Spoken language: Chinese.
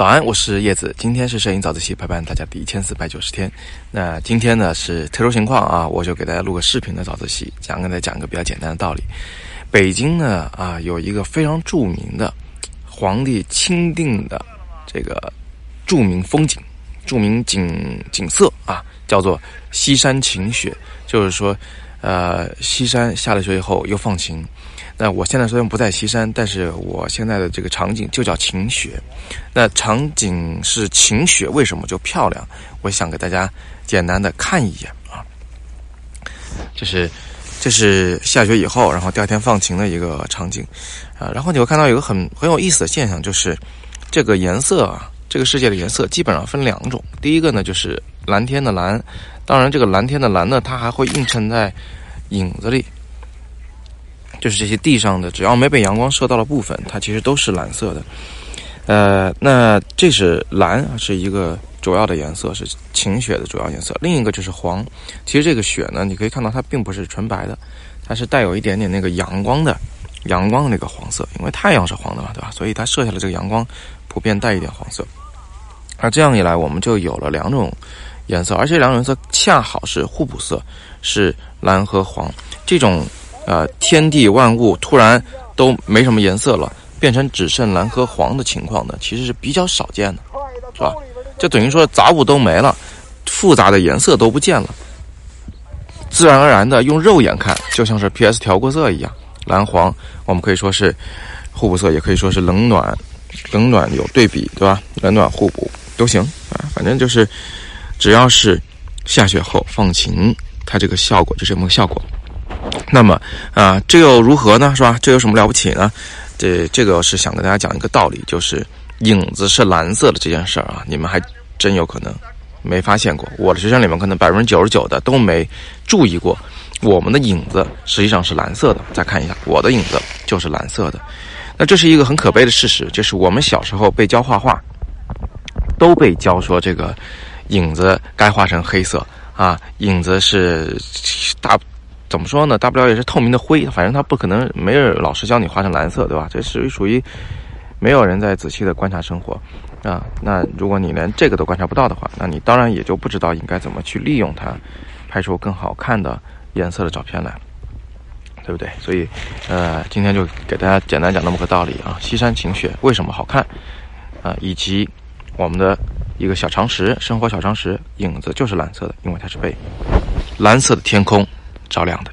早安，我是叶子。今天是摄影早自习陪伴大家的一千四百九十天。那今天呢是特殊情况啊，我就给大家录个视频的早自习，讲跟大家讲一个比较简单的道理。北京呢啊有一个非常著名的皇帝钦定的这个著名风景、著名景景色啊，叫做西山晴雪，就是说呃西山下了雪以后又放晴。那我现在虽然不在西山，但是我现在的这个场景就叫晴雪。那场景是晴雪，为什么就漂亮？我想给大家简单的看一眼啊。就是这是下雪以后，然后第二天放晴的一个场景啊。然后你会看到有个很很有意思的现象，就是这个颜色啊，这个世界的颜色基本上分两种。第一个呢就是蓝天的蓝，当然这个蓝天的蓝呢，它还会映衬在影子里。就是这些地上的，只要没被阳光射到的部分，它其实都是蓝色的。呃，那这是蓝，是一个主要的颜色，是晴雪的主要颜色。另一个就是黄。其实这个雪呢，你可以看到它并不是纯白的，它是带有一点点那个阳光的，阳光的那个黄色。因为太阳是黄的嘛，对吧？所以它射下的这个阳光普遍带一点黄色。而这样一来，我们就有了两种颜色，而且两种颜色恰好是互补色，是蓝和黄这种。呃，天地万物突然都没什么颜色了，变成只剩蓝和黄的情况呢，其实是比较少见的，是吧？就等于说杂物都没了，复杂的颜色都不见了，自然而然的用肉眼看，就像是 P.S 调过色一样，蓝黄我们可以说是互补色，也可以说是冷暖，冷暖有对比，对吧？冷暖互补都行啊，反正就是只要是下雪后放晴，它这个效果就是这么个效果。那么啊，这又如何呢？是吧？这有什么了不起呢？这这个是想跟大家讲一个道理，就是影子是蓝色的这件事儿啊，你们还真有可能没发现过。我的学生里面可能百分之九十九的都没注意过，我们的影子实际上是蓝色的。再看一下，我的影子就是蓝色的。那这是一个很可悲的事实，就是我们小时候被教画画，都被教说这个影子该画成黑色啊，影子是大。怎么说呢？大不了也是透明的灰，反正它不可能没有老师教你画成蓝色，对吧？这属于属于没有人在仔细的观察生活啊。那如果你连这个都观察不到的话，那你当然也就不知道应该怎么去利用它，拍出更好看的颜色的照片来，对不对？所以，呃，今天就给大家简单讲那么个道理啊。西山晴雪为什么好看啊？以及我们的一个小常识，生活小常识，影子就是蓝色的，因为它是被蓝色的天空。照亮的。